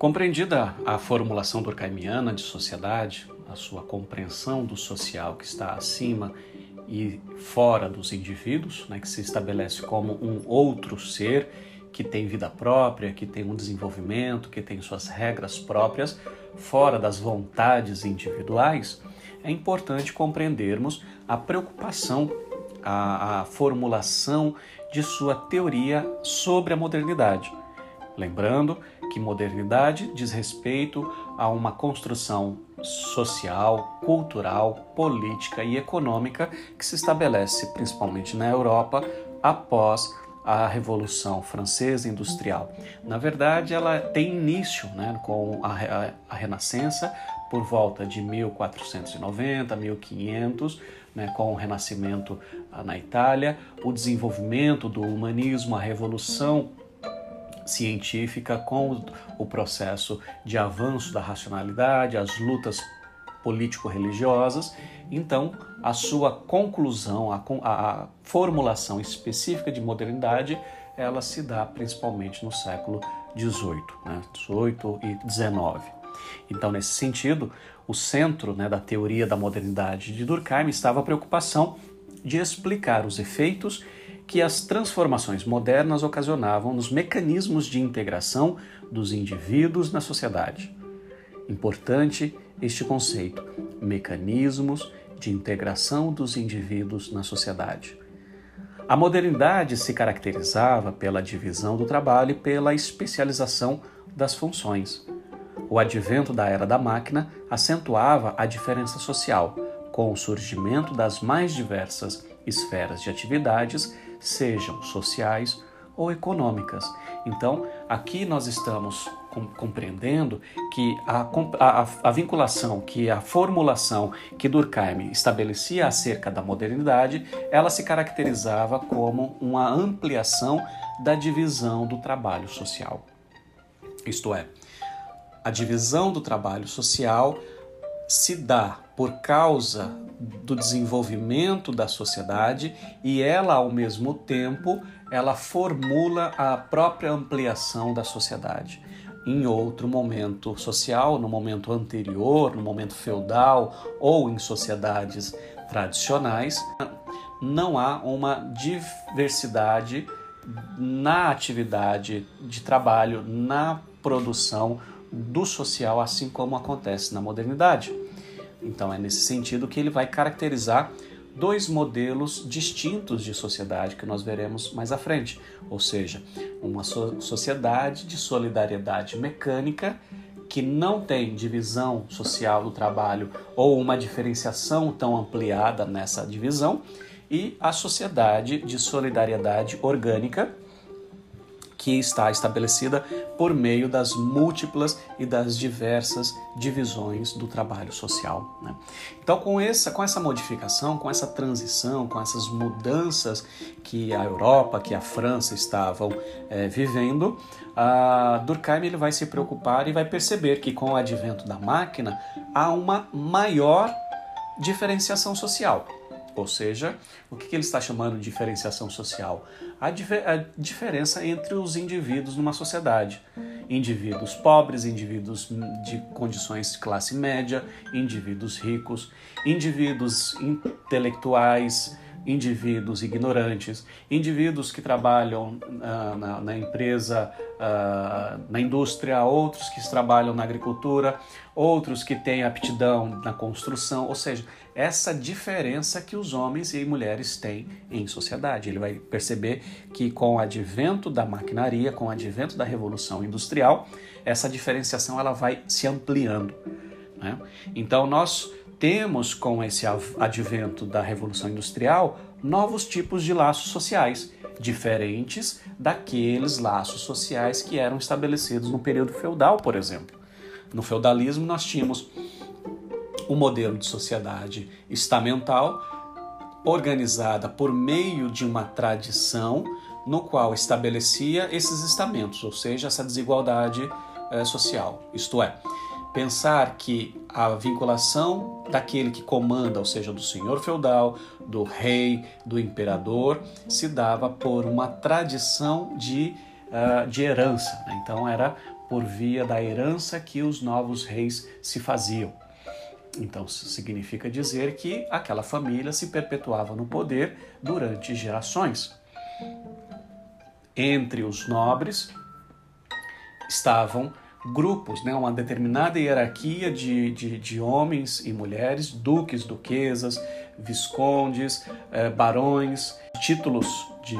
Compreendida a formulação durkheimiana de sociedade, a sua compreensão do social que está acima e fora dos indivíduos, né, que se estabelece como um outro ser que tem vida própria, que tem um desenvolvimento, que tem suas regras próprias, fora das vontades individuais, é importante compreendermos a preocupação, a, a formulação de sua teoria sobre a modernidade. Lembrando que modernidade diz respeito a uma construção social, cultural, política e econômica que se estabelece principalmente na Europa após a Revolução Francesa Industrial. Na verdade, ela tem início né, com a, a, a Renascença por volta de 1490, 1500, né, com o Renascimento ah, na Itália, o desenvolvimento do humanismo, a Revolução científica com o processo de avanço da racionalidade, as lutas político-religiosas. Então, a sua conclusão, a, a, formulação específica de modernidade, ela se dá principalmente no século XVIII, né? XVIII e XIX. Então, nesse sentido, o centro né, da teoria da modernidade de Durkheim estava a preocupação de explicar os efeitos que as transformações modernas ocasionavam nos mecanismos de integração dos indivíduos na sociedade. Importante este conceito, mecanismos de integração dos indivíduos na sociedade. A modernidade se caracterizava pela divisão do trabalho e pela especialização das funções. O advento da era da máquina acentuava a diferença social, com o surgimento das mais diversas esferas de atividades sejam sociais ou econômicas. Então, aqui nós estamos compreendendo que a, a, a, vinculação, que a formulação que Durkheim estabelecia acerca da modernidade, ela se caracterizava como uma ampliação da divisão do trabalho social. Isto é, a divisão do trabalho social se dá por causa do desenvolvimento da sociedade e ela ao mesmo tempo ela formula a própria ampliação da sociedade. Em outro momento social, no momento anterior, no momento feudal ou em sociedades tradicionais, não há uma diversidade na atividade de trabalho, na produção do social, assim como acontece na modernidade. Então é nesse sentido que ele vai caracterizar dois modelos distintos de sociedade que nós veremos mais à frente, ou seja, uma so sociedade de solidariedade mecânica que não tem divisão social do trabalho ou uma diferenciação tão ampliada nessa divisão, e a sociedade de solidariedade orgânica que está estabelecida por meio das múltiplas e das diversas divisões do trabalho social. Né? Então, com essa, com essa modificação, com essa transição, com essas mudanças que a Europa, que a França estavam é, vivendo, Durkheim ele vai se preocupar e vai perceber que com o advento da máquina há uma maior diferenciação social. Ou seja, o que ele está chamando de diferenciação social? A, dif a, diferença entre os indivíduos numa sociedade. Indivíduos pobres, indivíduos de condições de classe média, indivíduos ricos, indivíduos intelectuais, indivíduos ignorantes, indivíduos que trabalham uh, na, na, empresa, uh, na indústria, outros que trabalham na agricultura, outros que têm aptidão na construção, ou seja, essa diferença que os homens e mulheres têm em sociedade. Ele vai perceber que com o advento da maquinaria, com o advento da revolução industrial, essa diferenciação ela vai se ampliando. Né? Então nós temos com esse advento da revolução industrial novos tipos de laços sociais, diferentes daqueles laços sociais que eram estabelecidos no período feudal, por exemplo. No feudalismo nós tínhamos o modelo de sociedade estamental, organizada por meio de uma tradição no qual estabelecia esses estamentos, ou seja, essa desigualdade eh, social. Isto é, pensar que a vinculação daquele que comanda, ou seja, do senhor feudal, do rei, do imperador, se dava por uma tradição de, uh, de herança. Né? Então era por via da herança que os novos reis se faziam. Então, significa dizer que aquela família se perpetuava no poder durante gerações. Entre os nobres estavam grupos, né, uma determinada hierarquia de, de, de homens e mulheres, duques, duquesas, viscondes, eh, barões, títulos de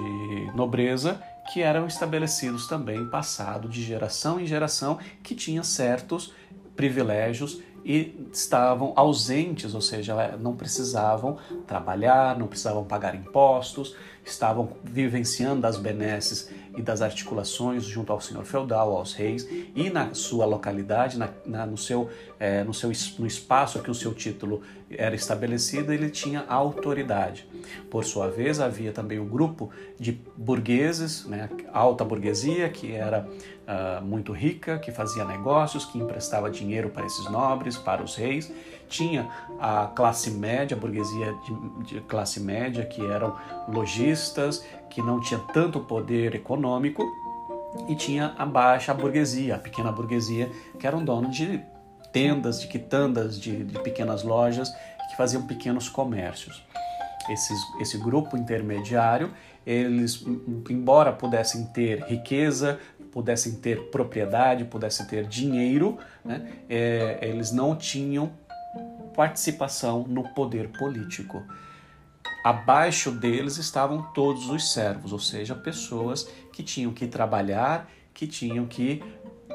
nobreza que eram estabelecidos também passado de geração em geração, que tinha certos privilégios e estavam ausentes, ou seja, não precisavam trabalhar, não precisavam pagar impostos, estavam vivenciando as benesses e das articulações junto ao senhor feudal, aos reis, e na sua localidade, na, na, no, seu, é, no, seu, no espaço que o seu título era estabelecido, ele tinha autoridade. Por sua vez, havia também um grupo de burgueses, né, alta burguesia, que era uh, muito rica, que fazia negócios, que emprestava dinheiro para esses nobres, para os reis. Tinha a classe média, a burguesia de, de classe média, que eram lojistas, que não tinha tanto poder econômico, e tinha a baixa burguesia, a pequena burguesia, que eram donos de tendas, de quitandas, de, de pequenas lojas que faziam pequenos comércios. Esses, esse grupo intermediário, eles, embora pudessem ter riqueza, pudessem ter propriedade, pudessem ter dinheiro, né, é, eles não tinham participação no poder político. Abaixo deles estavam todos os servos, ou seja, pessoas que tinham que trabalhar, que tinham que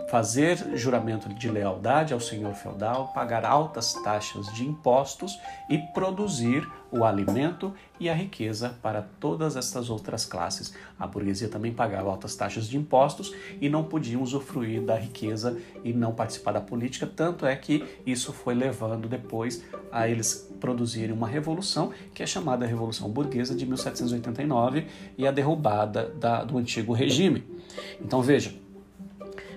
fazer juramento de lealdade ao senhor feudal, pagar altas taxas de impostos e produzir o alimento e a riqueza para todas estas outras classes. A burguesia também pagava altas taxas de impostos e não podiam usufruir da riqueza e não participar da política, tanto é que isso foi levando depois a eles produzirem uma revolução, que é chamada Revolução Burguesa de 1789 e a derrubada da, do antigo regime. Então veja,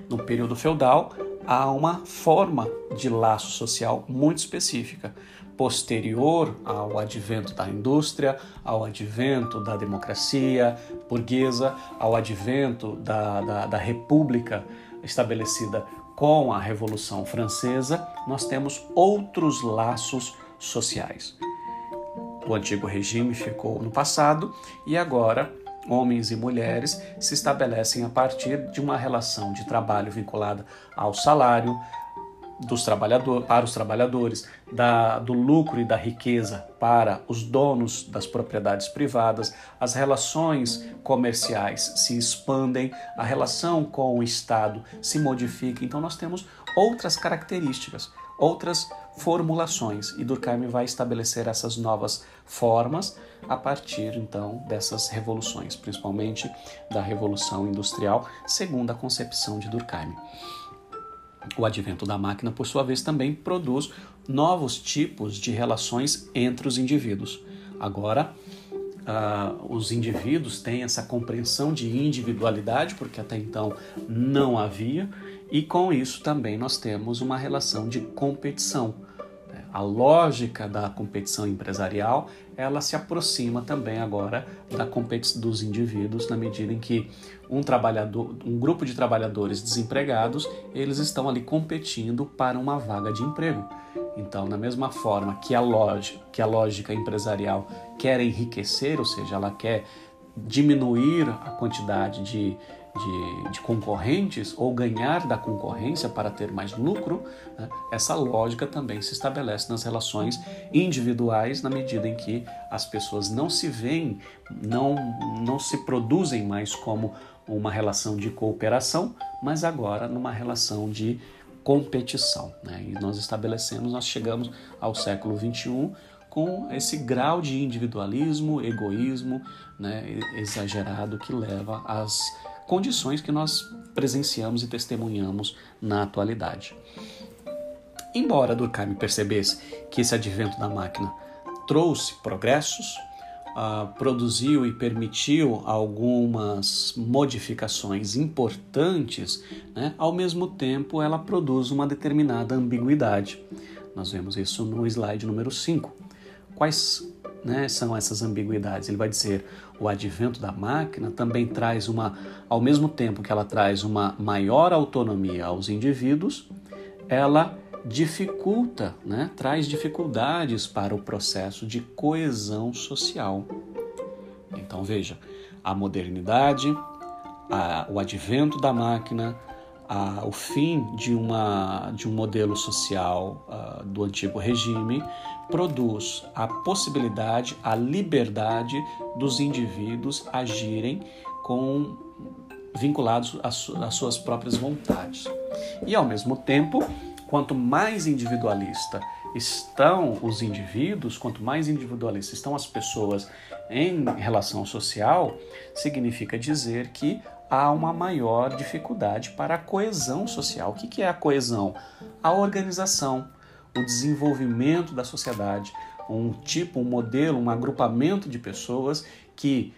no período feudal, há uma forma de laço social muito específica, posterior ao advento da indústria, ao advento da democracia burguesa, ao advento da, da, da república estabelecida com a Revolução Francesa, nós temos outros laços sociais. O antigo regime ficou no passado e agora homens e mulheres, se estabelecem a partir de uma relação de trabalho vinculada ao salário dos trabalhadores, para os trabalhadores, da, do lucro e da riqueza para os donos das propriedades privadas, as relações comerciais se expandem, a relação com o Estado se modifica. Então, nós temos outras características, outras formulações, e Durkheim vai estabelecer essas novas formas a partir então dessas revoluções, principalmente da Revolução Industrial, segundo a concepção de Durkheim. O advento da máquina, por sua vez, também produz novos tipos de relações entre os indivíduos. Agora, uh, os indivíduos têm essa compreensão de individualidade, porque até então não havia, e com isso também nós temos uma relação de competição a lógica da competição empresarial ela se aproxima também agora da competição dos indivíduos na medida em que um trabalhador, um grupo de trabalhadores desempregados, eles estão ali competindo para uma vaga de emprego. Então, da mesma forma que a lógica, que a lógica empresarial quer enriquecer, ou seja, ela quer diminuir a quantidade de de, de concorrentes ou ganhar da concorrência para ter mais lucro, né, essa lógica também se estabelece nas relações individuais na medida em que as pessoas não se veem, não, não se produzem mais como uma relação de cooperação, mas agora numa relação de competição. Né? E nós estabelecemos, nós chegamos ao século XXI com esse grau de individualismo, egoísmo né, exagerado que leva às condições que nós presenciamos e testemunhamos na atualidade. Embora Durkheim percebesse que esse advento da máquina trouxe progressos, uh, produziu e permitiu algumas modificações importantes, né? ao mesmo tempo ela produz uma determinada ambiguidade. Nós vemos isso no slide número 5. Quais né, são essas ambiguidades? Ele vai dizer o advento da máquina também traz uma, ao mesmo tempo que ela traz uma maior autonomia aos indivíduos, ela dificulta, né, traz dificuldades para o processo de coesão social. Então veja, a modernidade, a, o advento da máquina, o fim de, uma, de um modelo social uh, do antigo regime produz a possibilidade, a liberdade dos indivíduos agirem com vinculados às, às suas próprias vontades. E ao mesmo tempo, quanto mais individualista estão os indivíduos, quanto mais individualistas estão as pessoas em relação social, significa dizer que há uma maior dificuldade para a coesão social. O que é a coesão? A organização, o desenvolvimento da sociedade, um tipo, um modelo, um agrupamento de pessoas que,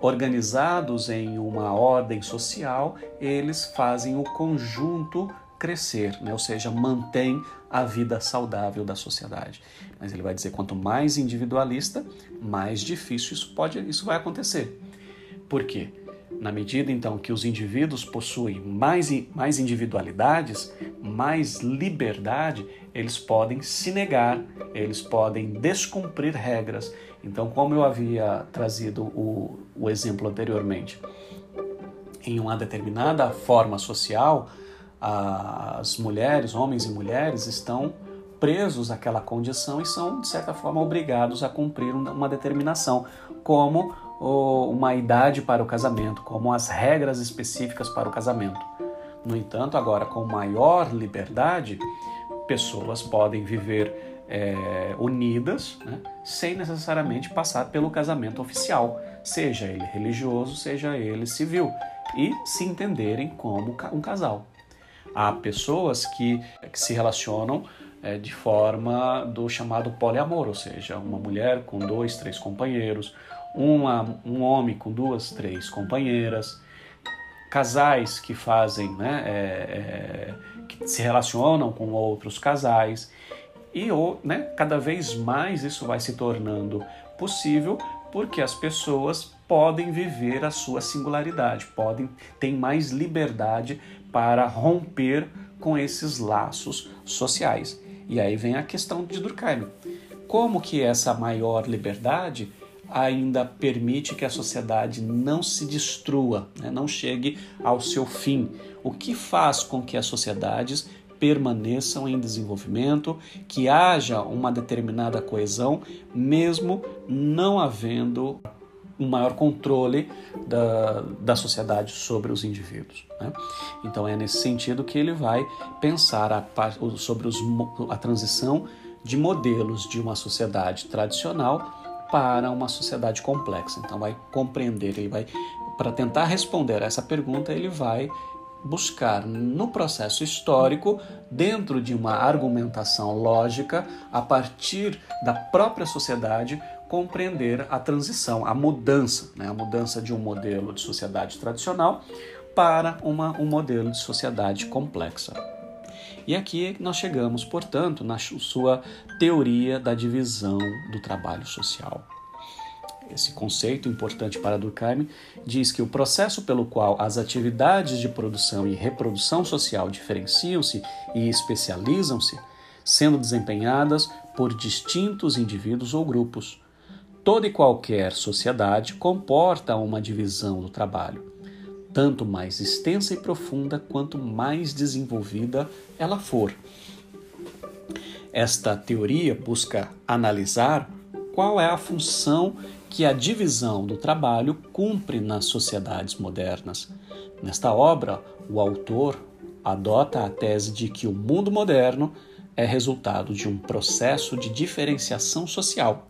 organizados em uma ordem social, eles fazem o conjunto crescer, né? ou seja, mantém a vida saudável da sociedade. Mas ele vai dizer quanto mais individualista, mais difícil isso pode, isso vai acontecer. Por quê? Na medida então que os indivíduos possuem mais, mais individualidades, mais liberdade, eles podem se negar, eles podem descumprir regras. Então, como eu havia trazido o, o exemplo anteriormente, em uma determinada forma social, as mulheres, homens e mulheres, estão presos àquela condição e são, de certa forma, obrigados a cumprir uma determinação, como uma idade para o casamento, como as regras específicas para o casamento. No entanto, agora com maior liberdade, pessoas podem viver é, unidas, né, sem necessariamente passar pelo casamento oficial, seja ele religioso, seja ele civil, e se entenderem como um casal. Há pessoas que, que se relacionam é, de forma do chamado poliamor, ou seja, uma mulher com dois, três companheiros, uma, um homem com duas, três companheiras, casais que fazem, né, é, é, que se relacionam com outros casais e né, cada vez mais isso vai se tornando possível porque as pessoas podem viver a sua singularidade, podem ter mais liberdade para romper com esses laços sociais. E aí vem a questão de Durkheim. Como que essa maior liberdade ainda permite que a sociedade não se destrua, né? não chegue ao seu fim. O que faz com que as sociedades permaneçam em desenvolvimento, que haja uma determinada coesão, mesmo não havendo um maior controle da, da sociedade sobre os indivíduos. Né? Então é nesse sentido que ele vai pensar a, sobre os, a transição de modelos de uma sociedade tradicional para uma sociedade complexa. Então vai compreender, ele vai para tentar responder a essa pergunta, ele vai buscar no processo histórico, dentro de uma argumentação lógica, a partir da própria sociedade, compreender a transição, a mudança, né? a mudança de um modelo de sociedade tradicional para uma, um modelo de sociedade complexa. E aqui nós chegamos, portanto, na sua teoria da divisão do trabalho social. Esse conceito importante para Durkheim diz que o processo pelo qual as atividades de produção e reprodução social diferenciam-se e especializam-se, sendo desempenhadas por distintos indivíduos ou grupos. Toda e qualquer sociedade comporta uma divisão do trabalho, tanto mais extensa e profunda quanto mais desenvolvida ela for. Esta teoria busca analisar qual é a função que a divisão do trabalho cumpre nas sociedades modernas. Nesta obra, o autor adota a tese de que o mundo moderno é resultado de um processo de diferenciação social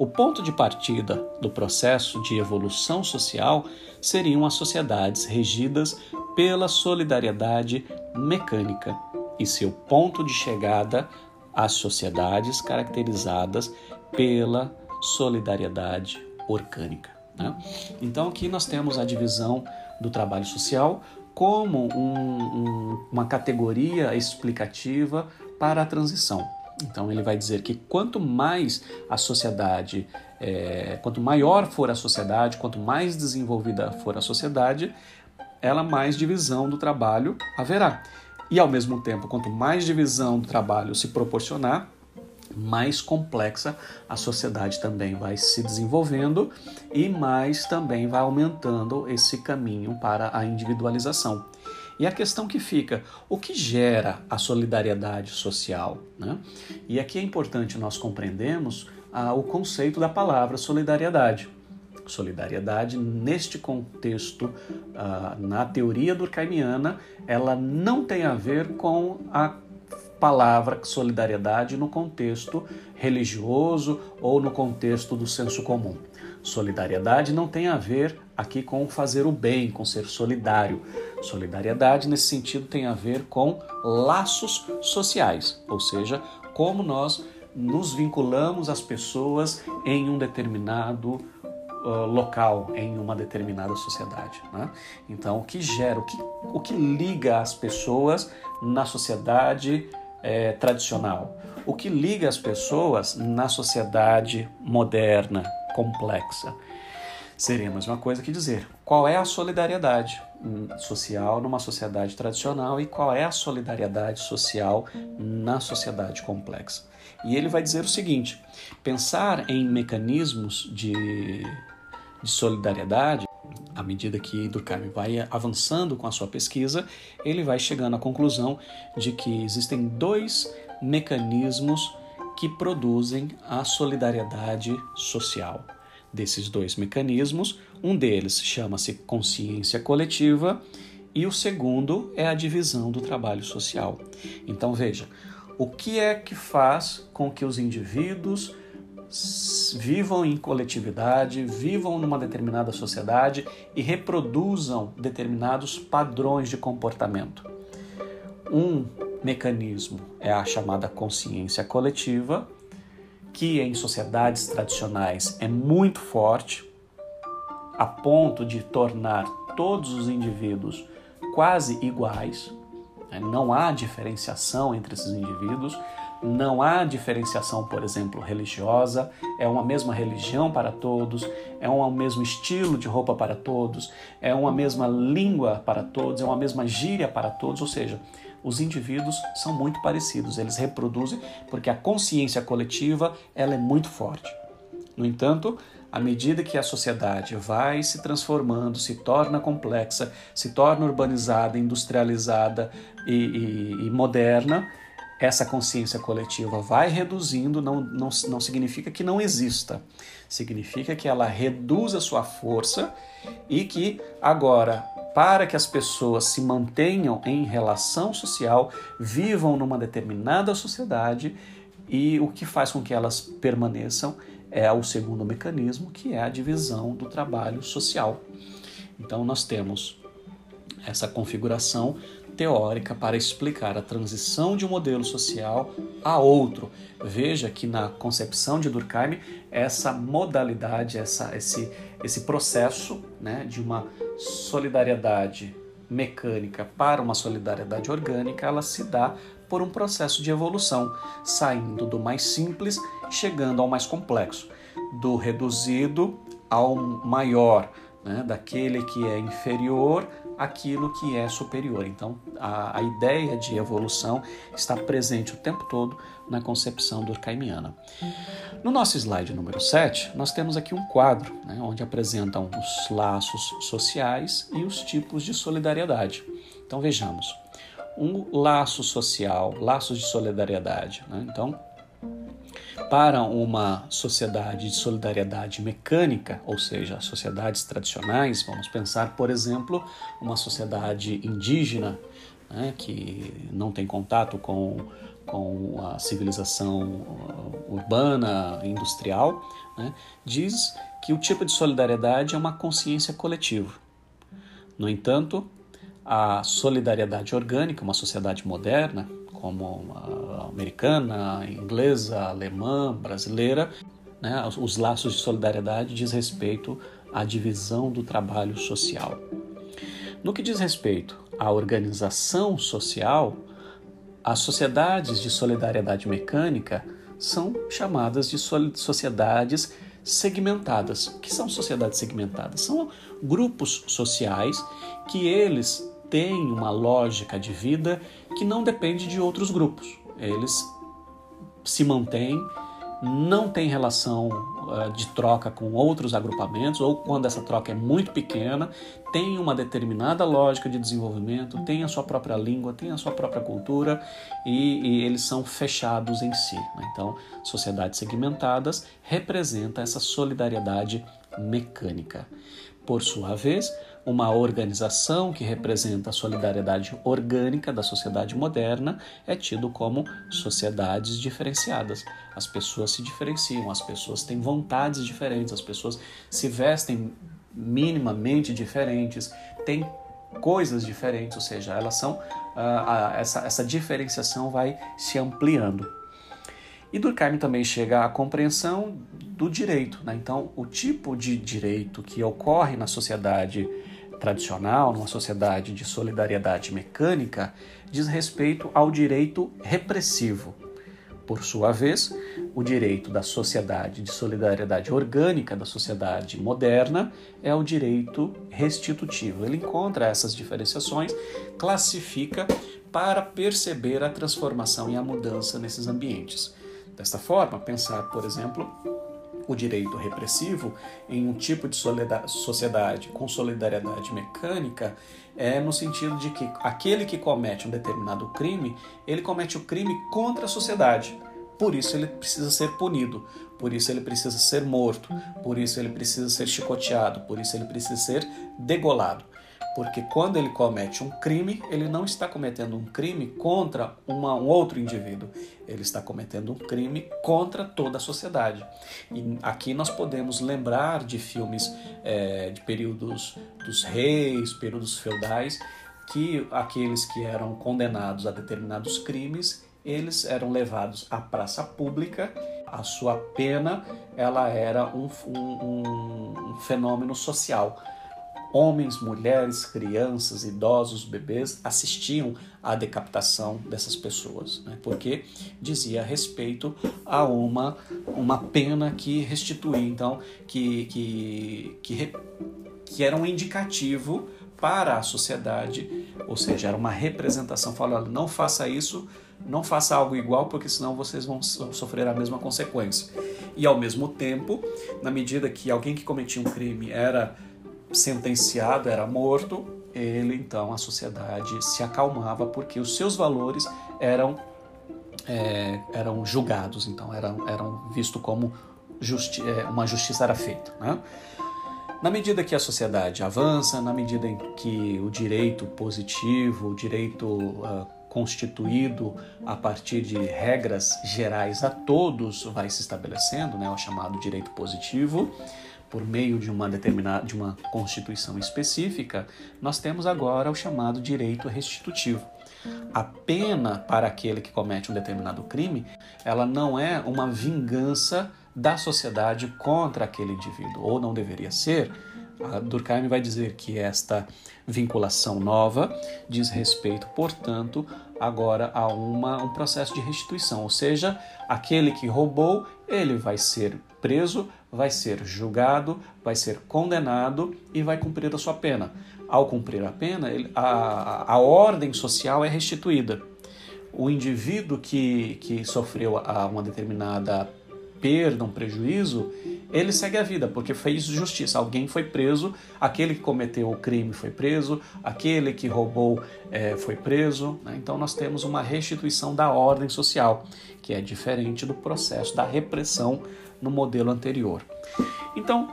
o ponto de partida do processo de evolução social seriam as sociedades regidas pela solidariedade mecânica e seu ponto de chegada as sociedades caracterizadas pela solidariedade orgânica. Né? Então aqui nós temos a divisão do trabalho social como um, um, uma categoria explicativa para a transição. Então ele vai dizer que quanto mais a sociedade, é, quanto maior for a sociedade, quanto mais desenvolvida for a sociedade, ela mais divisão do trabalho haverá. E ao mesmo tempo, quanto mais divisão do trabalho se proporcionar, mais complexa a sociedade também vai se desenvolvendo e mais também vai aumentando esse caminho para a individualização. E a questão que fica, o que gera a solidariedade social? Né? E aqui é importante nós compreendermos ah, o conceito da palavra solidariedade. Solidariedade, neste contexto, ah, na teoria durkheimiana, ela não tem a ver com a palavra solidariedade no contexto religioso ou no contexto do senso comum. Solidariedade não tem a ver aqui com fazer o bem, com ser solidário. Solidariedade, nesse sentido, tem a ver com laços sociais, ou seja, como nós nos vinculamos às pessoas em um determinado uh, local, em uma determinada sociedade. Né? Então, o que gera, o que, o que liga as pessoas na sociedade é, tradicional. O que liga as pessoas na sociedade moderna, complexa. Seria a mesma coisa que dizer qual é a solidariedade social numa sociedade tradicional e qual é a solidariedade social na sociedade complexa. E ele vai dizer o seguinte: pensar em mecanismos de, de solidariedade à medida que Durkheim vai avançando com a sua pesquisa, ele vai chegando à conclusão de que existem dois mecanismos que produzem a solidariedade social. Desses dois mecanismos, um deles chama-se consciência coletiva e o segundo é a divisão do trabalho social. Então veja, o que é que faz com que os indivíduos vivam em coletividade, vivam numa determinada sociedade e reproduzam determinados padrões de comportamento. Um mecanismo é a chamada consciência coletiva, que em sociedades tradicionais é muito forte, a ponto de tornar todos os indivíduos quase iguais, né? não há diferenciação entre esses indivíduos não há diferenciação, por exemplo, religiosa, é uma mesma religião para todos, é um mesmo estilo de roupa para todos, é uma mesma língua para todos, é uma mesma gíria para todos, ou seja, os indivíduos são muito parecidos, eles reproduzem porque a consciência coletiva ela é muito forte. No entanto, à medida que a sociedade vai se transformando, se torna complexa, se torna urbanizada, industrializada e, e, e moderna, essa consciência coletiva vai reduzindo, não, não, não significa que não exista, significa que ela reduz a sua força e que agora, para que as pessoas se mantenham em relação social, vivam numa determinada sociedade e o que faz com que elas permaneçam é o segundo mecanismo, que é a divisão do trabalho social. Então, nós temos essa configuração teórica para explicar a transição de um modelo social a outro. Veja que na concepção de Durkheim, essa modalidade, essa, esse, esse processo né, de uma solidariedade mecânica para uma solidariedade orgânica, ela se dá por um processo de evolução, saindo do mais simples, chegando ao mais complexo, do reduzido ao maior, né, daquele que é inferior aquilo que é superior. Então, a, a ideia de evolução está presente o tempo todo na concepção durkheimiana. No nosso slide número 7, nós temos aqui um quadro né, onde apresentam os laços sociais e os tipos de solidariedade. Então, vejamos. Um laço social, laços de solidariedade. Né? Então, para uma sociedade de solidariedade mecânica, ou seja, sociedades tradicionais, vamos pensar, por exemplo, uma sociedade indígena né, que não tem contato com, com a civilização uh, urbana, industrial, né, diz que o tipo de solidariedade é uma consciência coletiva. No entanto, a solidariedade orgânica, uma sociedade moderna, como americana, inglesa, alemã, brasileira, né, os laços de solidariedade diz respeito à divisão do trabalho social. No que diz respeito à organização social, as sociedades de solidariedade mecânica são chamadas de sociedades segmentadas. O que são sociedades segmentadas? São grupos sociais que eles têm uma lógica de vida que não depende de outros grupos. Eles se mantêm não tem relação uh, de troca com outros agrupamentos, ou quando essa troca é muito pequena, tem uma determinada lógica de desenvolvimento, tem a sua própria língua, tem a sua própria cultura e, e eles são fechados em si. Né? Então, sociedades segmentadas representa essa solidariedade mecânica. Por sua vez, uma organização que representa a solidariedade orgânica da sociedade moderna é tido como sociedades diferenciadas. As pessoas se diferenciam, as pessoas têm vontades diferentes, as pessoas se vestem minimamente diferentes, têm coisas diferentes, ou seja, elas são uh, essa, essa diferenciação vai se ampliando. E Durkheim também chega à compreensão do direito. Né? Então, o tipo de direito que ocorre na sociedade tradicional, numa sociedade de solidariedade mecânica, diz respeito ao direito repressivo. Por sua vez, o direito da sociedade de solidariedade orgânica, da sociedade moderna, é o direito restitutivo. Ele encontra essas diferenciações, classifica para perceber a transformação e a mudança nesses ambientes. Desta forma, pensar, por exemplo, o direito repressivo em um tipo de sociedade com solidariedade mecânica é no sentido de que aquele que comete um determinado crime, ele comete o crime contra a sociedade. Por isso ele precisa ser punido, por isso ele precisa ser morto, por isso ele precisa ser chicoteado, por isso ele precisa ser degolado. Porque quando ele comete um crime, ele não está cometendo um crime contra uma, um outro indivíduo, ele está cometendo um crime contra toda a sociedade. E aqui nós podemos lembrar de filmes é, de períodos dos reis, períodos feudais, que aqueles que eram condenados a determinados crimes, eles eram levados à praça pública. A sua pena ela era um, um, um fenômeno social Homens, mulheres, crianças, idosos, bebês assistiam à decapitação dessas pessoas, né? porque dizia respeito a uma, uma pena que restituía, então, que, que, que, que era um indicativo para a sociedade, ou seja, era uma representação, falando, não faça isso, não faça algo igual, porque senão vocês vão sofrer a mesma consequência. E ao mesmo tempo, na medida que alguém que cometia um crime era sentenciado, era morto, ele então a sociedade se acalmava porque os seus valores eram é, eram julgados, então eram eram vistos como justi é, uma justiça era feita. Né? Na medida que a sociedade avança, na medida em que o direito positivo, o direito uh, constituído a partir de regras gerais a todos vai se estabelecendo, né, o chamado direito positivo, por meio de uma determinada de uma constituição específica, nós temos agora o chamado direito restitutivo. A pena para aquele que comete um determinado crime, ela não é uma vingança da sociedade contra aquele indivíduo, ou não deveria ser. A Durkheim vai dizer que esta vinculação nova diz respeito, portanto, agora a uma, um processo de restituição, ou seja, aquele que roubou, ele vai ser preso, vai ser julgado, vai ser condenado e vai cumprir a sua pena. Ao cumprir a pena, a, a ordem social é restituída. O indivíduo que, que sofreu a uma determinada perda, um prejuízo, ele segue a vida, porque fez justiça. Alguém foi preso, aquele que cometeu o crime foi preso, aquele que roubou é, foi preso. Né? Então nós temos uma restituição da ordem social, que é diferente do processo da repressão no modelo anterior. Então,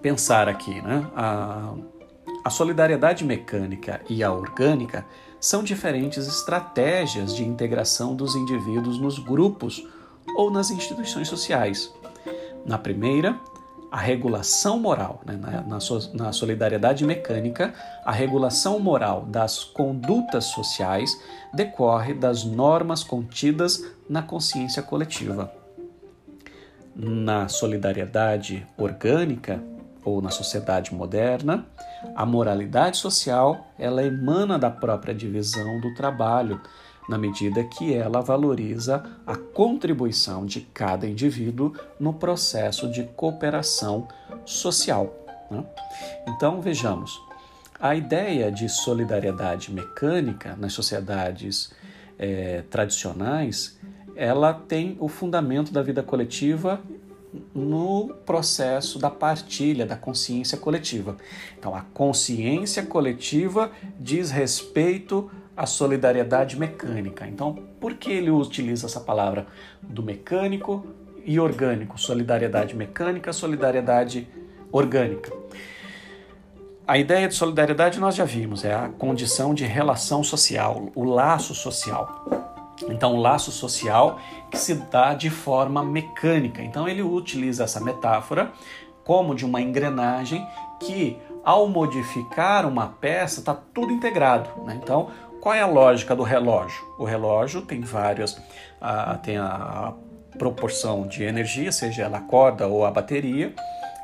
pensar aqui, né? A, a solidariedade mecânica e a orgânica são diferentes estratégias de integração dos indivíduos nos grupos ou nas instituições sociais. Na primeira, a regulação moral, né? na, na, na, solidariedade mecânica, a regulação moral das condutas sociais decorre das normas contidas na consciência coletiva na solidariedade orgânica ou na sociedade moderna, a moralidade social ela emana da própria divisão do trabalho, na medida que ela valoriza a contribuição de cada indivíduo no processo de cooperação social. Né? Então, vejamos, a ideia de solidariedade mecânica nas sociedades é, tradicionais, ela tem o fundamento da vida coletiva no processo da partilha, da consciência coletiva. Então, a consciência coletiva diz respeito à solidariedade mecânica. Então, por que ele utiliza essa palavra do mecânico e orgânico? Solidariedade mecânica, solidariedade orgânica. A ideia de solidariedade nós já vimos, é a condição de relação social, o laço social. Então, o laço social que se dá de forma mecânica. Então, ele utiliza essa metáfora como de uma engrenagem que, ao modificar uma peça, está tudo integrado. Né? Então, qual é a lógica do relógio? O relógio tem várias, uh, tem a proporção de energia, seja ela a corda ou a bateria,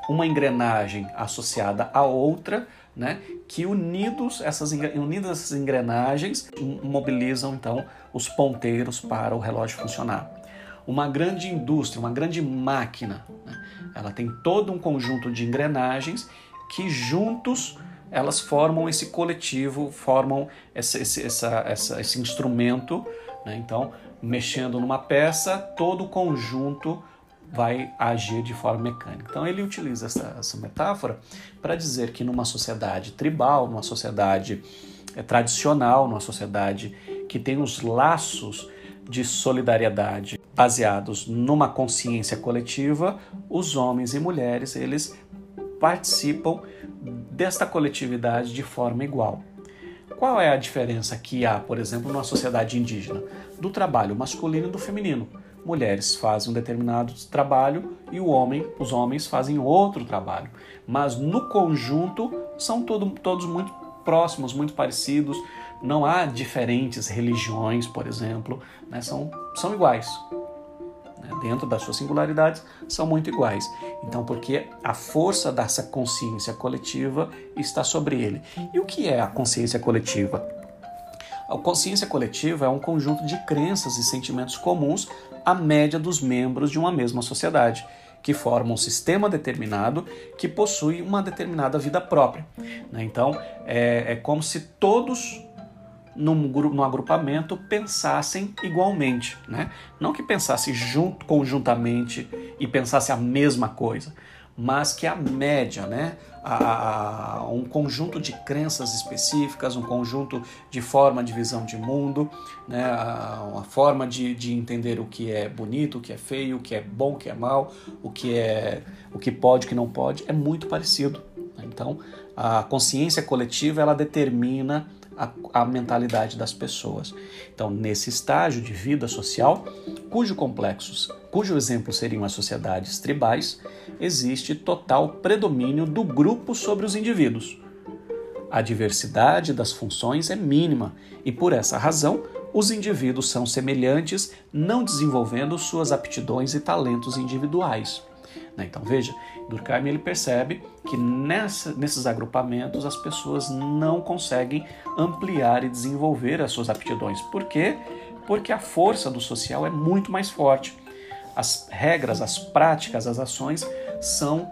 uma engrenagem associada a outra, né, que unidos essas, unidas essas engrenagens mobilizam então os ponteiros para o relógio funcionar. Uma grande indústria, uma grande máquina, né, ela tem todo um conjunto de engrenagens que juntos elas formam esse coletivo, formam esse, esse, essa, essa, esse instrumento. Né? Então, mexendo numa peça, todo o conjunto vai agir de forma mecânica. Então ele utiliza essa, essa metáfora para dizer que numa sociedade tribal, numa sociedade é, tradicional, numa sociedade que tem os laços de solidariedade baseados numa consciência coletiva, os homens e mulheres eles participam desta coletividade de forma igual. Qual é a diferença que há, por exemplo, numa sociedade indígena? Do trabalho masculino e do feminino mulheres fazem um determinado trabalho e o homem, os homens fazem outro trabalho. Mas no conjunto são todo, todos muito próximos, muito parecidos. Não há diferentes religiões, por exemplo, né? são, são iguais. Né? Dentro das suas singularidades, são muito iguais. Então, porque a força dessa consciência coletiva está sobre ele. E o que é a consciência coletiva? A consciência coletiva é um conjunto de crenças e sentimentos comuns à média dos membros de uma mesma sociedade, que formam um sistema determinado que possui uma determinada vida própria. Né? Então, é, é, como se todos num, num agrupamento pensassem igualmente, né? não que pensassem junto, conjuntamente e pensassem a mesma coisa, mas que a média, né, a, a, um conjunto de crenças específicas, um conjunto de forma de visão de mundo, né, a, uma forma de, de entender o que é bonito, o que é feio, o que é bom, o que é mal, o que é o que pode, o que não pode, é muito parecido. Então, a consciência coletiva ela determina a, a mentalidade das pessoas. Então, nesse estágio de vida social, cujo complexos, cujo exemplo seriam as sociedades tribais, existe total predomínio do grupo sobre os indivíduos. A diversidade das funções é mínima e, por essa razão, os indivíduos são semelhantes, não desenvolvendo suas aptidões e talentos individuais. Né? Então veja, Durkheim ele percebe que nessa, nesses agrupamentos as pessoas não conseguem ampliar e desenvolver as suas aptidões. Por quê? Porque a força do social é muito mais forte. As regras, as práticas, as ações são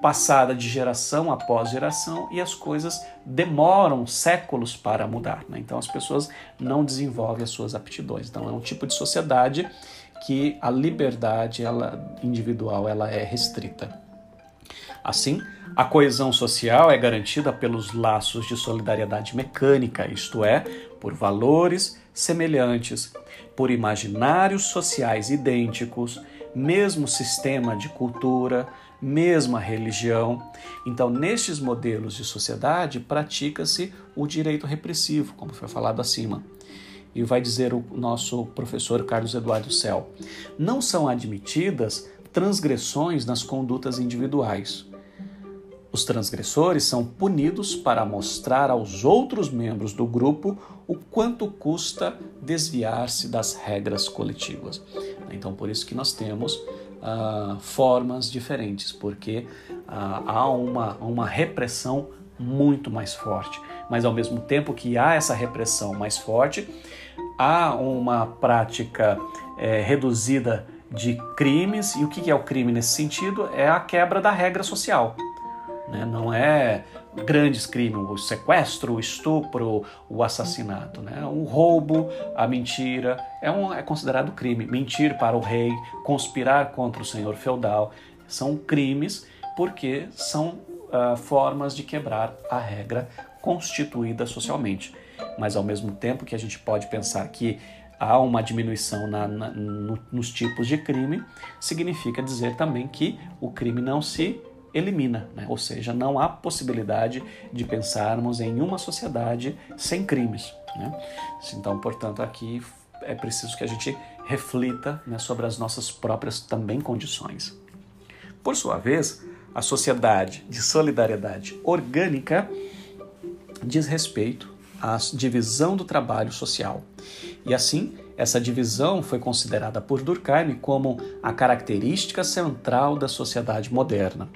passadas de geração após geração e as coisas demoram séculos para mudar. Né? Então as pessoas não desenvolvem as suas aptidões. Então é um tipo de sociedade que a liberdade ela, individual ela é restrita. Assim, a coesão social é garantida pelos laços de solidariedade mecânica, isto é, por valores semelhantes, por imaginários sociais idênticos, mesmo sistema de cultura, mesma religião. Então, nestes modelos de sociedade, pratica-se o direito repressivo, como foi falado acima e vai dizer o nosso professor Carlos Eduardo Cel, não são admitidas transgressões nas condutas individuais. Os transgressores são punidos para mostrar aos outros membros do grupo o quanto custa desviar-se das regras coletivas. Então, por isso que nós temos uh, formas diferentes, porque uh, há uma, uma repressão muito mais forte. Mas ao mesmo tempo que há essa repressão mais forte, há uma prática é, reduzida de crimes, e o que é o crime nesse sentido? É a quebra da regra social. Né? Não é grandes crimes, o sequestro, o estupro, o assassinato. Né? O roubo, a mentira, é, um, é considerado crime. Mentir para o rei, conspirar contra o senhor feudal, são crimes porque são uh, formas de quebrar a regra constituída socialmente. Mas ao mesmo tempo que a gente pode pensar que há uma diminuição na, na, no, nos tipos de crime, significa dizer também que o crime não se elimina, né? ou seja, não há possibilidade de pensarmos em uma sociedade sem crimes. Né? Então, portanto, aqui é preciso que a gente reflita né, sobre as nossas próprias também condições. Por sua vez, a sociedade de solidariedade orgânica diz respeito à divisão do trabalho social. E assim, essa divisão foi considerada por Durkheim como a característica central da sociedade moderna.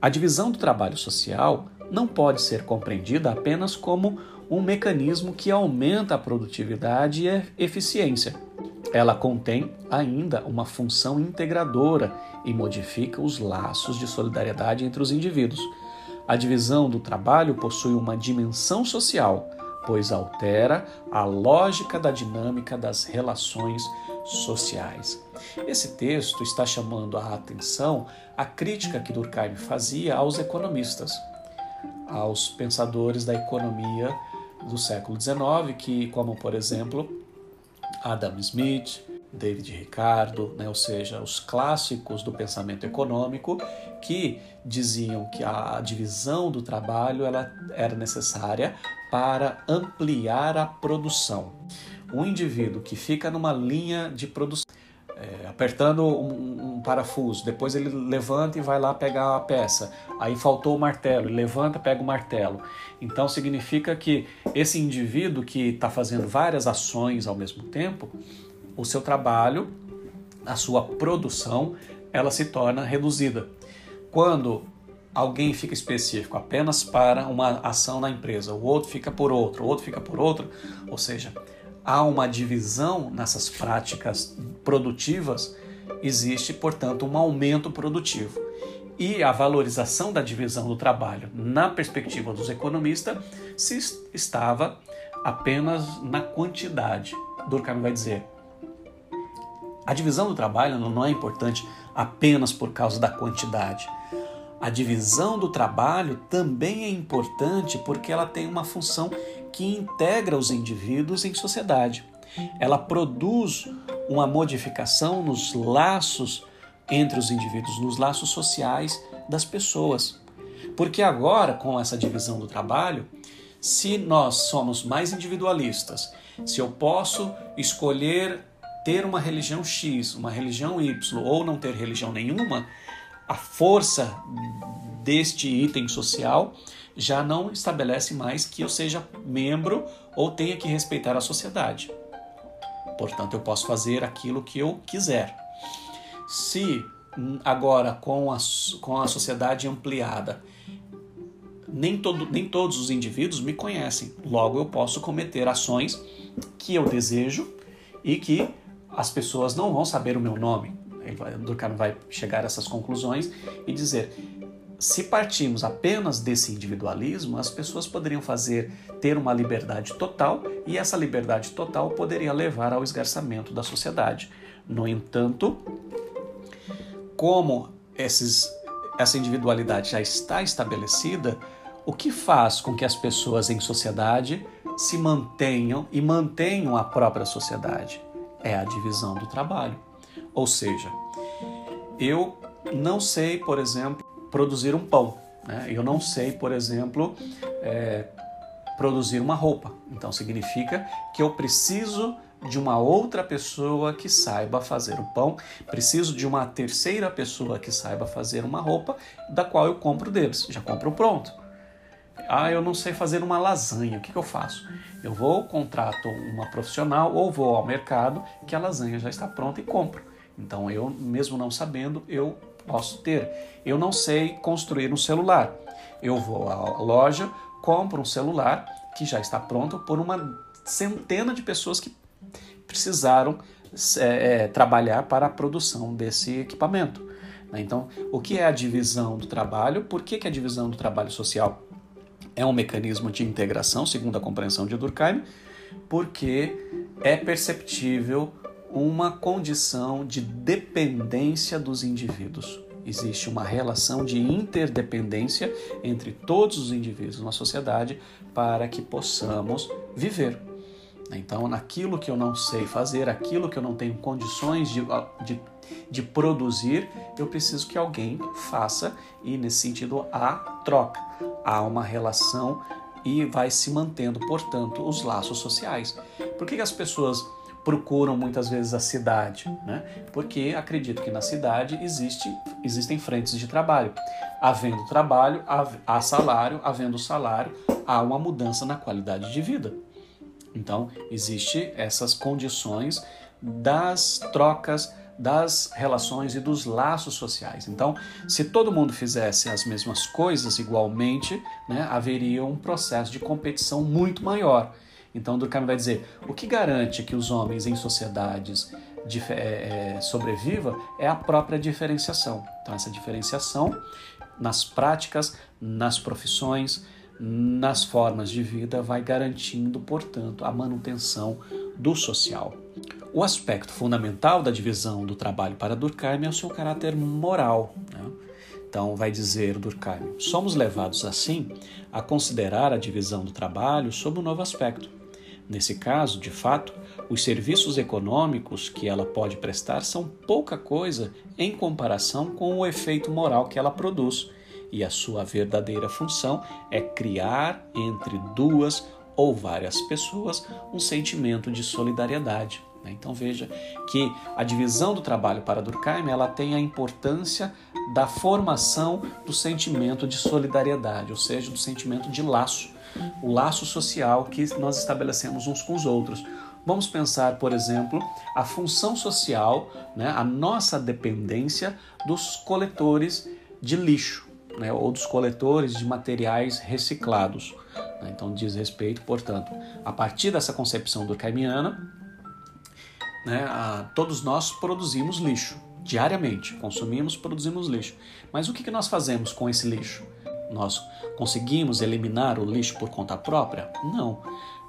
A divisão do trabalho social não pode ser compreendida apenas como um mecanismo que aumenta a produtividade e a eficiência. Ela contém ainda uma função integradora e modifica os laços de solidariedade entre os indivíduos. A divisão do trabalho possui uma dimensão social, pois altera a lógica da dinâmica das relações sociais. Esse texto está chamando a atenção a crítica que Durkheim fazia aos economistas, aos pensadores da economia do século XIX, que, como por exemplo Adam Smith, David Ricardo, né, ou seja, os clássicos do pensamento econômico que diziam que a divisão do trabalho ela era necessária para ampliar a produção. Um indivíduo que fica numa linha de produção, é, apertando um, um, parafuso, depois ele levanta e vai lá pegar a peça, aí faltou o martelo, ele levanta, pega o martelo. Então significa que esse indivíduo que está fazendo várias ações ao mesmo tempo, o seu trabalho, a sua produção, ela se torna reduzida. Quando alguém fica específico apenas para uma ação na empresa, o outro fica por outro, o outro fica por outro, ou seja, há uma divisão nessas práticas produtivas, existe, portanto, um aumento produtivo. E a valorização da divisão do trabalho, na perspectiva dos economistas, se estava apenas na quantidade. Durkheim vai dizer: a divisão do trabalho não é importante apenas por causa da quantidade. A divisão do trabalho também é importante porque ela tem uma função que integra os indivíduos em sociedade. Ela produz uma modificação nos laços entre os indivíduos, nos laços sociais das pessoas. Porque agora, com essa divisão do trabalho, se nós somos mais individualistas, se eu posso escolher ter uma religião X, uma religião Y ou não ter religião nenhuma, a força deste item social já não estabelece mais que eu seja membro ou tenha que respeitar a sociedade. Portanto, eu posso fazer aquilo que eu quiser. Se hum, agora com a, com a sociedade ampliada, nem, todo, nem todos os indivíduos me conhecem, logo eu posso cometer ações que eu desejo e que as pessoas não vão saber o meu nome. Durkheim vai chegar a essas conclusões e dizer: se partimos apenas desse individualismo, as pessoas poderiam fazer ter uma liberdade total e essa liberdade total poderia levar ao esgarçamento da sociedade. No entanto, como esses, essa individualidade já está estabelecida, o que faz com que as pessoas em sociedade se mantenham e mantenham a própria sociedade? É a divisão do trabalho. Ou seja, eu não sei, por exemplo, produzir um pão. Né? Eu não sei, por exemplo, é, produzir uma roupa. Então significa que eu preciso de uma outra pessoa que saiba fazer o pão, preciso de uma terceira pessoa que saiba fazer uma roupa, da qual eu compro deles. Já compro pronto. Ah, eu não sei fazer uma lasanha, o que, que eu faço? Eu vou, contrato uma profissional ou vou ao mercado que a lasanha já está pronta e compro. Então eu, mesmo não sabendo, eu posso ter. Eu não sei construir um celular. Eu vou à loja, compro um celular que já está pronto por uma centena de pessoas que precisaram é, é, trabalhar para a produção desse equipamento. Né? Então, o que é a divisão do trabalho? Por que, que a divisão do trabalho social é um mecanismo de integração, segundo a compreensão de Durkheim? Porque é perceptível uma condição de dependência dos indivíduos. Existe uma relação de interdependência entre todos os indivíduos na sociedade para que possamos viver. Então, naquilo que eu não sei fazer, aquilo que eu não tenho condições de, de, de produzir, eu preciso que alguém faça, e nesse sentido há troca, há uma relação e vai se mantendo, portanto, os laços sociais. Por que, que as pessoas procuram muitas vezes a cidade, né? Porque acredito que na cidade existe, existem frentes de trabalho. Havendo trabalho, há salário, havendo salário, há uma mudança na qualidade de vida. Então, existe essas condições das trocas, das relações e dos laços sociais. Então, se todo mundo fizesse as mesmas coisas igualmente, né, haveria um processo de competição muito maior. Então, Durkheim vai dizer: o que garante que os homens em sociedades é, é, sobreviva é a própria diferenciação. Então, essa diferenciação nas práticas, nas profissões, nas formas de vida vai garantindo, portanto, a manutenção do social. O aspecto fundamental da divisão do trabalho para Durkheim é o seu caráter moral. Né? Então, vai dizer Durkheim: somos levados assim a considerar a divisão do trabalho sob um novo aspecto Nesse caso, de fato, os serviços econômicos que ela pode prestar são pouca coisa em comparação com o efeito moral que ela produz, e a sua verdadeira função é criar entre duas ou várias pessoas um sentimento de solidariedade. Né? Então veja que a divisão do trabalho para Durkheim ela tem a importância da formação do sentimento de solidariedade, ou seja, do sentimento de laço o laço social que nós estabelecemos uns com os outros. Vamos pensar, por exemplo, a função social, né, a nossa dependência dos coletores de lixo, né, ou dos coletores de materiais reciclados. Né? Então, diz respeito, portanto, a partir dessa concepção durkheimiana, né, a, todos nós produzimos lixo diariamente, consumimos, produzimos lixo. Mas o que, que nós fazemos com esse lixo? Nós conseguimos eliminar o lixo por conta própria? Não,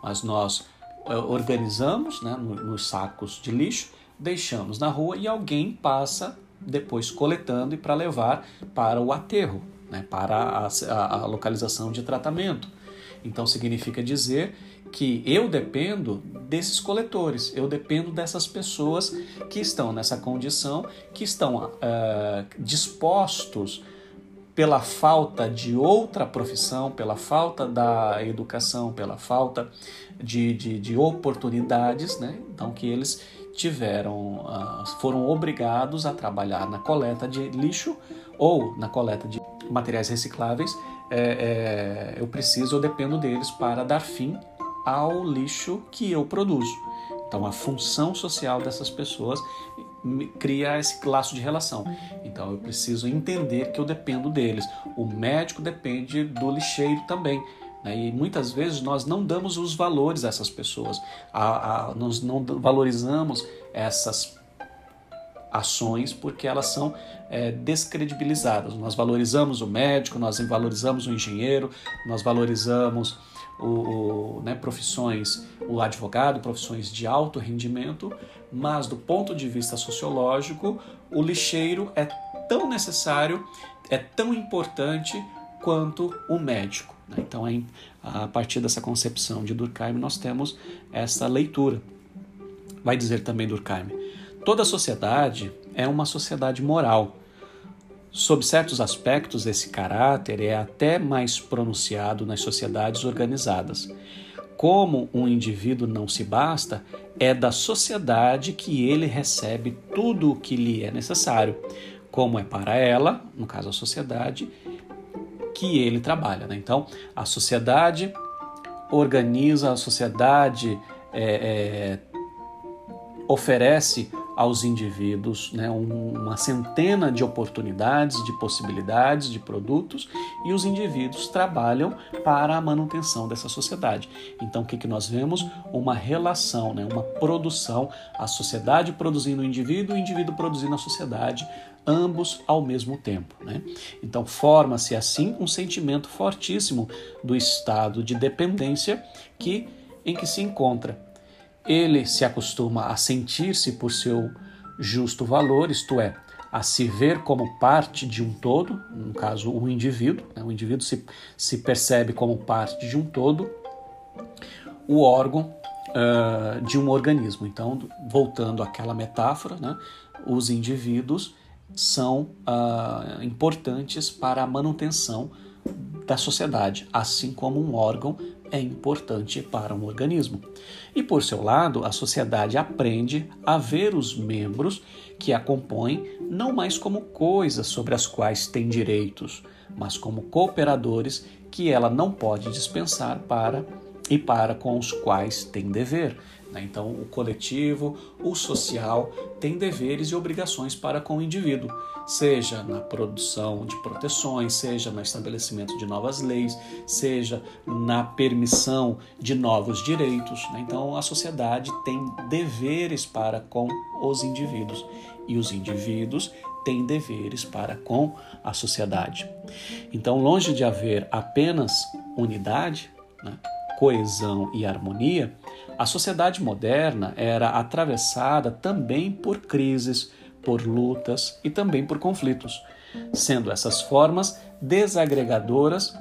mas nós eh, organizamos né, nos sacos de lixo, deixamos na rua e alguém passa depois coletando e para levar para o aterro, né, para a, a, a localização de tratamento. Então significa dizer que eu dependo desses coletores, eu dependo dessas pessoas que estão nessa condição, que estão uh, dispostos pela falta de outra profissão, pela falta da educação, pela falta de, de, de oportunidades, né? então que eles tiveram, uh, foram obrigados a trabalhar na coleta de lixo ou na coleta de materiais recicláveis. É, é, eu preciso, eu dependo deles para dar fim ao lixo que eu produzo. Então, a função social dessas pessoas cria esse laço de relação. Então eu preciso entender que eu dependo deles. O médico depende do lixeiro também. Né? E muitas vezes nós não damos os valores a essas pessoas, a, a, nós não valorizamos essas ações porque elas são é, descredibilizadas. Nós valorizamos o médico, nós valorizamos o engenheiro, nós valorizamos o, o, né, profissões, o advogado, profissões de alto rendimento, mas do ponto de vista sociológico, o lixeiro é tão necessário, é tão importante quanto o médico. Né? Então, a partir dessa concepção de Durkheim, nós temos essa leitura. Vai dizer também Durkheim: toda sociedade é uma sociedade moral Sob certos aspectos, esse caráter é até mais pronunciado nas sociedades organizadas. Como um indivíduo não se basta, é da sociedade que ele recebe tudo o que lhe é necessário, como é para ela, no caso a sociedade, que ele trabalha. Né? Então, a sociedade organiza, a sociedade é, é, oferece aos indivíduos né, uma centena de oportunidades, de possibilidades, de produtos e os indivíduos trabalham para a manutenção dessa sociedade. Então, o que, que nós vemos? Uma relação, né, uma produção, a sociedade produzindo o indivíduo, o indivíduo produzindo a sociedade, ambos ao mesmo tempo. Né? Então, forma-se assim um sentimento fortíssimo do estado de dependência que, em que se encontra ele se acostuma a sentir-se por seu justo valor, isto é, a se ver como parte de um todo, no caso, o indivíduo, né? o indivíduo se, se percebe como parte de um todo, o órgão uh, de um organismo. Então, voltando àquela metáfora, né? os indivíduos são uh, importantes para a manutenção da sociedade, assim como um órgão é importante para um organismo. E por seu lado, a sociedade aprende a ver os membros que a compõem não mais como coisas sobre as quais tem direitos, mas como cooperadores que ela não pode dispensar para e para com os quais tem dever. Né? Então, o coletivo, o social, tem deveres e obrigações para com o indivíduo, seja na produção de proteções, seja no estabelecimento de novas leis, seja na permissão de novos direitos. Né? Então, a sociedade tem deveres para com os indivíduos e os indivíduos têm deveres para com a sociedade. Então, longe de haver apenas unidade, né? coesão e harmonia, a sociedade moderna era atravessada também por crises, por lutas e também por conflitos, sendo essas formas desagregadoras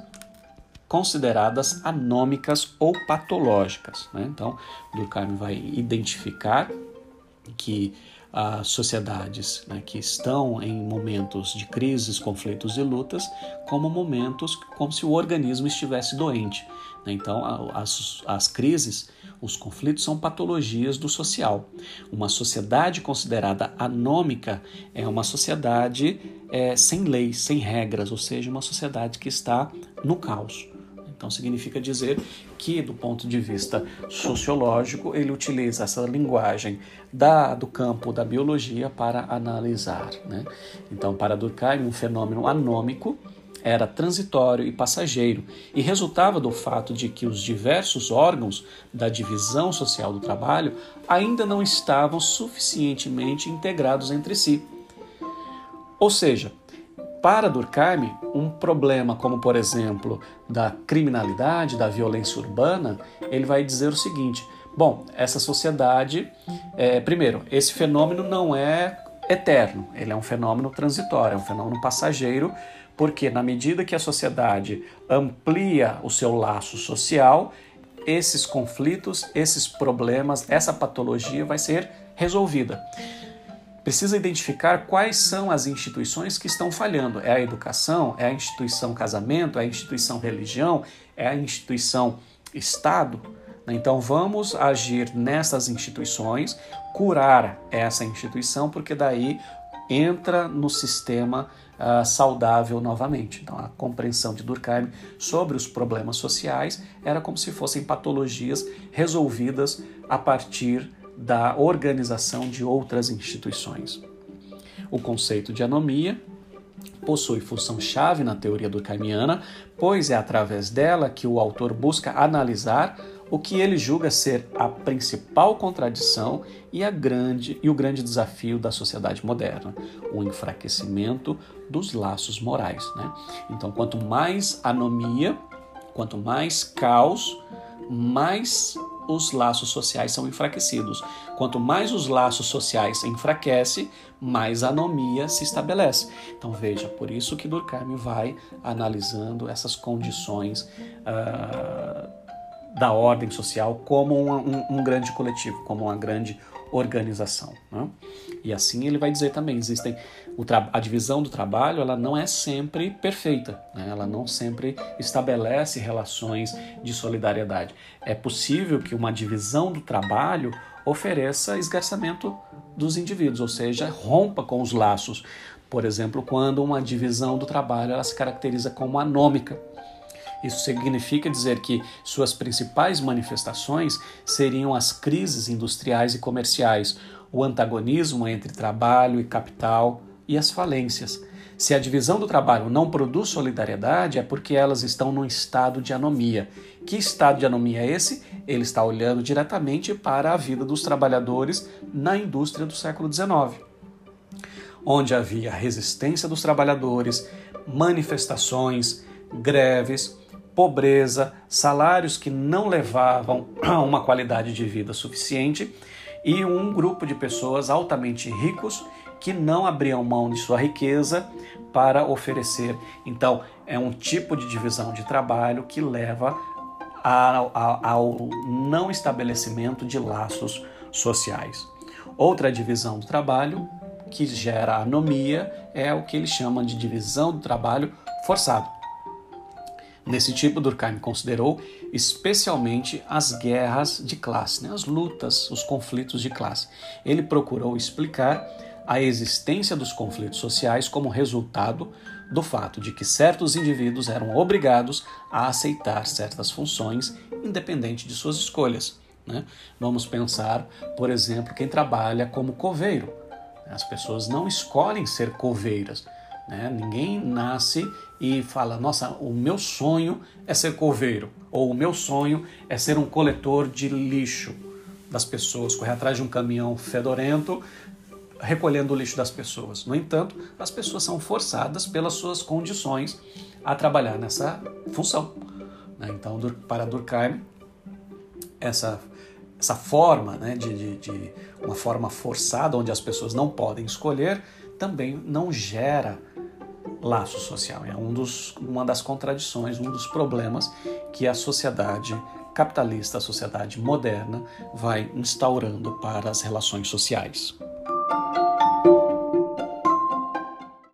consideradas anômicas ou patológicas. Né? Então, Durkheim vai identificar que as sociedades né, que estão em momentos de crises, conflitos e lutas como momentos como se o organismo estivesse doente. Né? Então, as, as crises, os conflitos são patologias do social. Uma sociedade considerada anômica é uma sociedade é, sem leis, sem regras, ou seja, uma sociedade que está no caos. Então significa dizer que, do ponto de vista sociológico, ele utiliza essa linguagem da, do campo da biologia para analisar. Né? Então, para Durkheim, um fenômeno anômico era transitório e passageiro e resultava do fato de que os diversos órgãos da divisão social do trabalho ainda não estavam suficientemente integrados entre si. Ou seja, para Durkheim, um problema como, por exemplo, da criminalidade, da violência urbana, ele vai dizer o seguinte: bom, essa sociedade, é, primeiro, esse fenômeno não é eterno, ele é um fenômeno transitório, é um fenômeno passageiro, porque na medida que a sociedade amplia o seu laço social, esses conflitos, esses problemas, essa patologia vai ser resolvida precisa identificar quais são as instituições que estão falhando. É a educação? É a instituição casamento? É a instituição religião? É a instituição Estado? Então vamos agir nessas instituições, curar essa instituição, porque daí entra no sistema uh, saudável novamente. Então a compreensão de Durkheim sobre os problemas sociais era como se fossem patologias resolvidas a partir da organização de outras instituições. O conceito de anomia possui função-chave na teoria durkheimiana, pois é através dela que o autor busca analisar o que ele julga ser a principal contradição e, a grande, e o grande desafio da sociedade moderna, o enfraquecimento dos laços morais. Né? Então, quanto mais anomia, quanto mais caos, mais os laços sociais são enfraquecidos. Quanto mais os laços sociais enfraquecem, mais anomia se estabelece. Então veja, por isso que Durkheim vai analisando essas condições uh, da ordem social como um, um, um, grande coletivo, como uma grande organização. Né? E assim ele vai dizer também, existem a divisão do trabalho ela não é sempre perfeita, né? ela não sempre estabelece relações de solidariedade. É possível que uma divisão do trabalho ofereça esgarçamento dos indivíduos, ou seja, rompa com os laços. Por exemplo, quando uma divisão do trabalho ela se caracteriza como anômica. Isso significa dizer que suas principais manifestações seriam as crises industriais e comerciais, o antagonismo entre trabalho e capital e as falências. Se a divisão do trabalho não produz solidariedade, é porque elas estão num estado de anomia. Que estado de anomia é esse? Ele está olhando diretamente para a vida dos trabalhadores na indústria do século XIX, onde havia resistência dos trabalhadores, manifestações, greves, pobreza, salários que não levavam a uma qualidade de vida suficiente e um grupo de pessoas altamente ricos que não abriam mão de sua riqueza para oferecer. Então, é um tipo de divisão de trabalho que leva ao não estabelecimento de laços sociais. Outra divisão do trabalho que gera anomia é o que eles chamam de divisão do trabalho forçado. Nesse tipo, Durkheim considerou especialmente as guerras de classe, né? as lutas, os conflitos de classe. Ele procurou explicar a existência dos conflitos sociais como resultado do fato de que certos indivíduos eram obrigados a aceitar certas funções independente de suas escolhas. Né? Vamos pensar, por exemplo, quem trabalha como coveiro. As pessoas não escolhem ser coveiras. Né? Ninguém nasce e fala: Nossa, o meu sonho é ser coveiro, ou o meu sonho é ser um coletor de lixo das pessoas, correr atrás de um caminhão fedorento recolhendo o lixo das pessoas. No entanto, as pessoas são forçadas pelas suas condições a trabalhar nessa função. Né? Então, para Durkheim, essa, essa forma né, de, de, de uma forma forçada, onde as pessoas não podem escolher, também não gera laço social. É um dos, uma das contradições, um dos problemas que a sociedade capitalista, a sociedade moderna, vai instaurando para as relações sociais.